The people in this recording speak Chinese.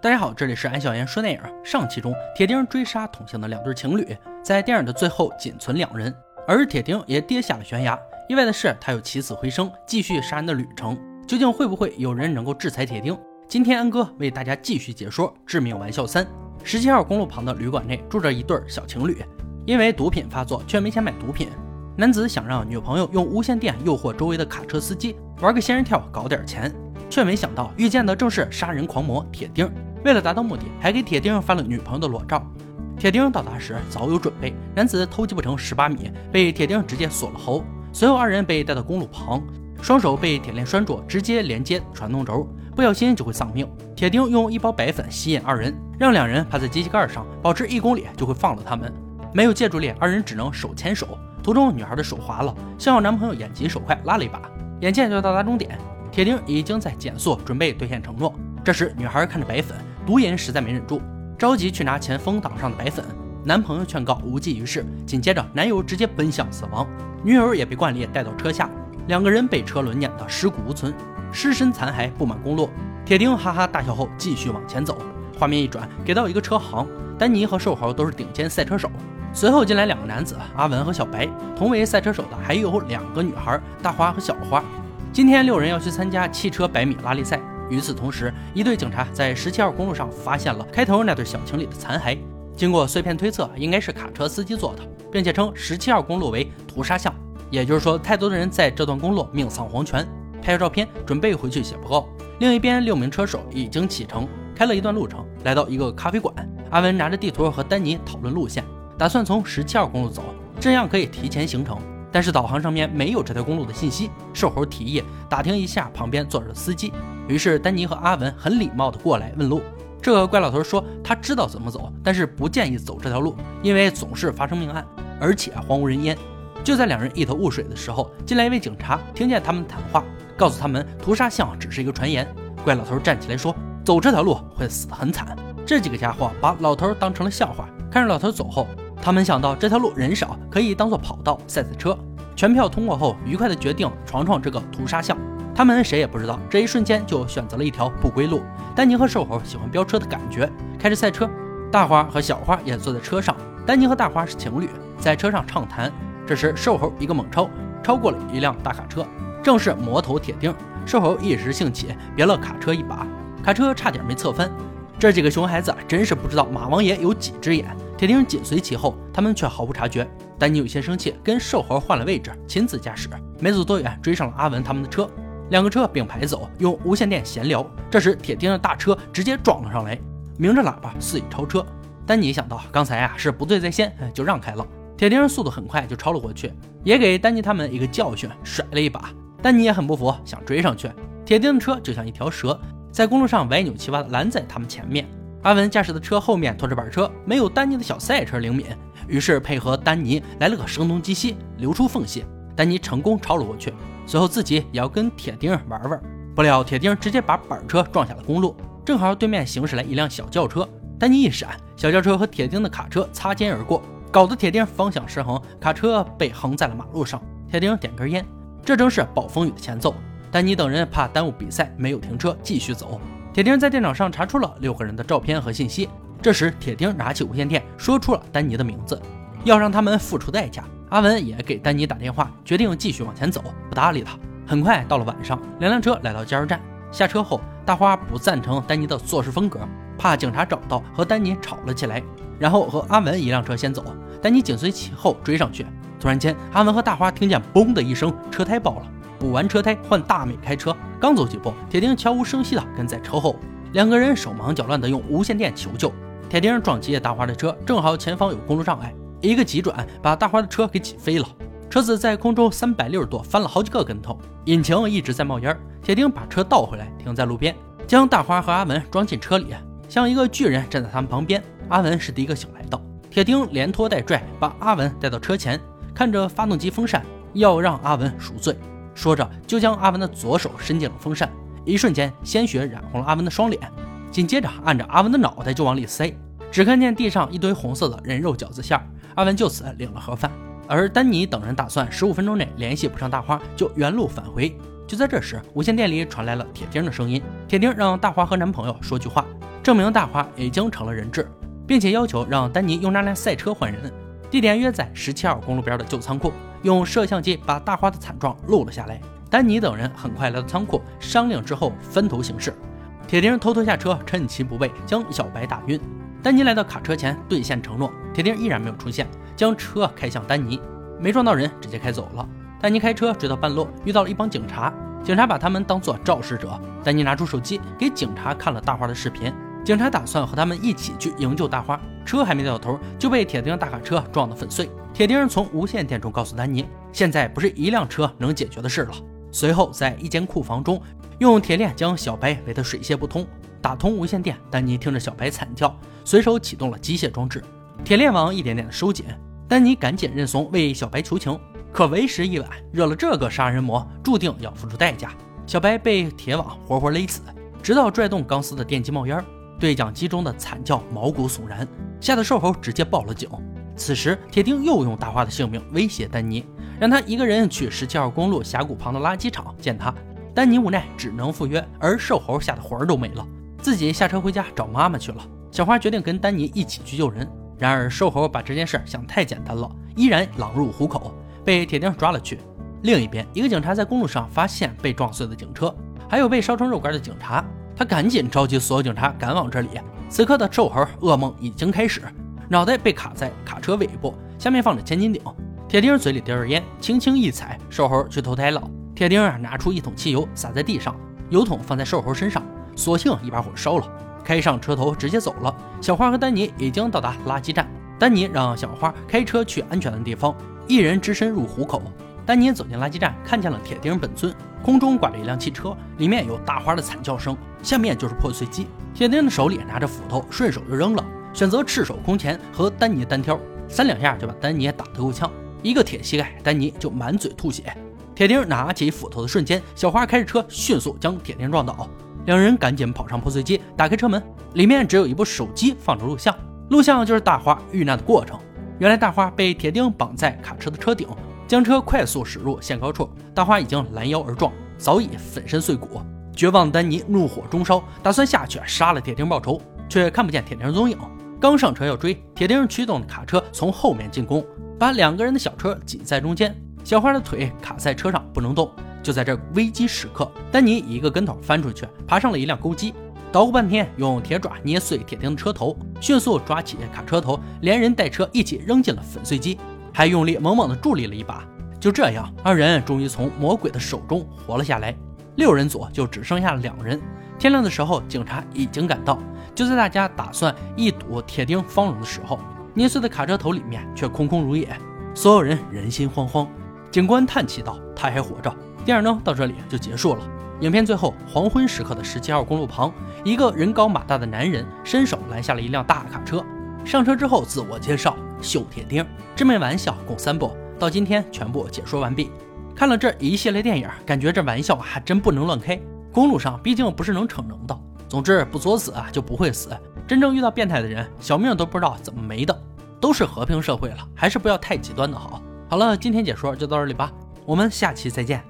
大家好，这里是安小言说电影。上期中，铁钉追杀同行的两对情侣，在电影的最后仅存两人，而铁钉也跌下了悬崖。意外的是，他又起死回生，继续杀人的旅程。究竟会不会有人能够制裁铁钉？今天安哥为大家继续解说《致命玩笑三》。十七号公路旁的旅馆内住着一对小情侣，因为毒品发作却没钱买毒品。男子想让女朋友用无线电诱惑周围的卡车司机玩个仙人跳搞点钱，却没想到遇见的正是杀人狂魔铁钉。为了达到目的，还给铁钉发了女朋友的裸照。铁钉到达时早有准备，男子偷鸡不成蚀把米，被铁钉直接锁了喉。随后二人被带到公路旁，双手被铁链拴住，直接连接传动轴，不小心就会丧命。铁钉用一包白粉吸引二人，让两人趴在机器盖上，保持一公里就会放了他们。没有借助力，二人只能手牵手。途中女孩的手滑了，幸好男朋友眼疾手快拉了一把，眼见就要到达终点，铁钉已经在减速，准备兑现承诺。这时女孩看着白粉。毒瘾实在没忍住，着急去拿前风挡上的白粉。男朋友劝告无济于事，紧接着男友直接奔向死亡，女友也被惯例带到车下，两个人被车轮碾得尸骨无存，尸身残骸布满公路。铁钉哈哈大笑后继续往前走，画面一转，给到一个车行，丹尼和瘦猴都是顶尖赛车手。随后进来两个男子，阿文和小白。同为赛车手的还有两个女孩，大花和小花。今天六人要去参加汽车百米拉力赛。与此同时，一队警察在十七号公路上发现了开头那对小情侣的残骸。经过碎片推测，应该是卡车司机做的，并且称十七号公路为屠杀巷。也就是说，太多的人在这段公路命丧黄泉。拍下照片，准备回去写报告。另一边，六名车手已经启程，开了一段路程，来到一个咖啡馆。阿文拿着地图和丹尼讨论路线，打算从十七号公路走，这样可以提前行程。但是导航上面没有这条公路的信息。瘦猴提议打听一下旁边坐着的司机。于是丹尼和阿文很礼貌地过来问路。这个怪老头说他知道怎么走，但是不建议走这条路，因为总是发生命案，而且荒无人烟。就在两人一头雾水的时候，进来一位警察，听见他们谈话，告诉他们屠杀巷只是一个传言。怪老头站起来说：“走这条路会死得很惨。”这几个家伙把老头当成了笑话。看着老头走后，他们想到这条路人少，可以当做跑道赛赛车。全票通过后，愉快地决定闯闯这个屠杀巷。他们谁也不知道，这一瞬间就选择了一条不归路。丹尼和瘦猴喜欢飙车的感觉，开着赛车。大花和小花也坐在车上。丹尼和大花是情侣，在车上畅谈。这时，瘦猴一个猛超，超过了一辆大卡车，正是魔头铁钉。瘦猴一时兴起，别了卡车一把，卡车差点没侧翻。这几个熊孩子真是不知道马王爷有几只眼。铁钉紧随其后，他们却毫无察觉。丹尼有些生气，跟瘦猴换了位置，亲自驾驶。没走多远，追上了阿文他们的车。两个车并排走，用无线电闲聊。这时，铁钉的大车直接撞了上来，鸣着喇叭肆意超车。丹尼想到刚才啊是不对在先，就让开了。铁钉速度很快就超了过去，也给丹尼他们一个教训，甩了一把。丹尼也很不服，想追上去。铁钉的车就像一条蛇，在公路上歪扭七八的拦在他们前面。阿文驾驶的车后面拖着板车，没有丹尼的小赛车灵敏，于是配合丹尼来了个声东击西，留出缝隙。丹尼成功超了过去。随后自己也要跟铁钉玩玩，不料铁钉直接把板车撞下了公路，正好对面行驶来一辆小轿车，丹尼一闪，小轿车和铁钉的卡车擦肩而过，搞得铁钉方向失衡，卡车被横在了马路上。铁钉点根烟，这正是暴风雨的前奏。丹尼等人怕耽误比赛，没有停车，继续走。铁钉在电脑上查出了六个人的照片和信息，这时铁钉拿起无线电，说出了丹尼的名字，要让他们付出代价。阿文也给丹尼打电话，决定继续往前走，不搭理他。很快到了晚上，两辆车来到加油站，下车后，大花不赞成丹尼的做事风格，怕警察找到，和丹尼吵了起来。然后和阿文一辆车先走，丹尼紧随其后追上去。突然间，阿文和大花听见“嘣”的一声，车胎爆了。补完车胎，换大美开车。刚走几步，铁钉悄无声息地跟在车后，两个人手忙脚乱地用无线电求救。铁钉撞击大花的车，正好前方有公路障碍。一个急转，把大花的车给挤飞了，车子在空中三百六十度翻了好几个跟头，引擎一直在冒烟。铁钉把车倒回来，停在路边，将大花和阿文装进车里，像一个巨人站在他们旁边。阿文是第一个醒来的，铁钉连拖带拽把阿文带到车前，看着发动机风扇，要让阿文赎罪。说着就将阿文的左手伸进了风扇，一瞬间鲜血染红了阿文的双脸，紧接着按着阿文的脑袋就往里塞，只看见地上一堆红色的人肉饺子馅儿。阿文就此领了盒饭，而丹尼等人打算十五分钟内联系不上大花，就原路返回。就在这时，无线电里传来了铁钉的声音：“铁钉让大花和男朋友说句话。”证明大花已经成了人质，并且要求让丹尼用那辆赛车换人。地点约在十七号公路边的旧仓库，用摄像机把大花的惨状录了下来。丹尼等人很快来到仓库，商量之后分头行事。铁钉偷偷下车，趁其不备将小白打晕。丹尼来到卡车前兑现承诺，铁钉依然没有出现，将车开向丹尼，没撞到人，直接开走了。丹尼开车追到半路，遇到了一帮警察，警察把他们当做肇事者。丹尼拿出手机给警察看了大花的视频，警察打算和他们一起去营救大花。车还没掉头，就被铁钉大卡车撞得粉碎。铁钉从无线电中告诉丹尼，现在不是一辆车能解决的事了。随后，在一间库房中，用铁链将小白围得水泄不通，打通无线电。丹尼听着小白惨叫，随手启动了机械装置，铁链网一点点的收紧。丹尼赶紧认怂，为小白求情，可为时已晚，惹了这个杀人魔，注定要付出代价。小白被铁网活活勒死，直到拽动钢丝的电机冒烟，对讲机中的惨叫毛骨悚然，吓得瘦猴直接报了警。此时，铁钉又用大花的性命威胁丹尼。让他一个人去十七号公路峡谷旁的垃圾场见他，丹尼无奈只能赴约，而瘦猴吓得魂儿都没了，自己下车回家找妈妈去了。小花决定跟丹尼一起去救人，然而瘦猴把这件事想太简单了，依然狼入虎口，被铁钉抓了去。另一边，一个警察在公路上发现被撞碎的警车，还有被烧成肉干的警察，他赶紧召集所有警察赶往这里。此刻的瘦猴噩梦已经开始，脑袋被卡在卡车尾部，下面放着千斤顶。铁钉嘴里叼着烟，轻轻一踩，瘦猴去投胎了。铁钉啊，拿出一桶汽油洒在地上，油桶放在瘦猴身上，索性一把火烧了，开上车头直接走了。小花和丹尼已经到达垃圾站，丹尼让小花开车去安全的地方，一人只身入虎口。丹尼走进垃圾站，看见了铁钉本尊，空中挂着一辆汽车，里面有大花的惨叫声，下面就是破碎机。铁钉的手里拿着斧头，顺手就扔了，选择赤手空拳和丹尼单挑，三两下就把丹尼打得够呛。一个铁膝盖，丹尼就满嘴吐血。铁钉拿起斧头的瞬间，小花开着车迅速将铁钉撞倒。两人赶紧跑上破碎机，打开车门，里面只有一部手机放着录像，录像就是大花遇难的过程。原来大花被铁钉绑在卡车的车顶，将车快速驶入限高处，大花已经拦腰而撞，早已粉身碎骨。绝望的丹尼怒火中烧，打算下去杀了铁钉报仇，却看不见铁钉踪影。刚上车要追，铁钉驱动的卡车从后面进攻。把两个人的小车挤在中间，小花的腿卡在车上不能动。就在这危机时刻，丹尼一个跟头翻出去，爬上了一辆钩机，捣鼓半天，用铁爪捏碎铁钉的车头，迅速抓起卡车头，连人带车一起扔进了粉碎机，还用力猛猛地助力了一把。就这样，二人终于从魔鬼的手中活了下来。六人组就只剩下了两人。天亮的时候，警察已经赶到。就在大家打算一睹铁钉芳容的时候。捏碎的卡车头里面却空空如也，所有人人心惶惶。警官叹气道：“他还活着。”电影呢到这里就结束了。影片最后，黄昏时刻的十七号公路旁，一个人高马大的男人伸手拦下了一辆大卡车。上车之后自我介绍：“秀铁钉。”这枚玩笑共三部，到今天全部解说完毕。看了这一系列电影，感觉这玩笑还真不能乱开。公路上毕竟不是能逞能的。总之不作死啊就不会死。真正遇到变态的人，小命都不知道怎么没的。都是和平社会了，还是不要太极端的好。好了，今天解说就到这里吧，我们下期再见。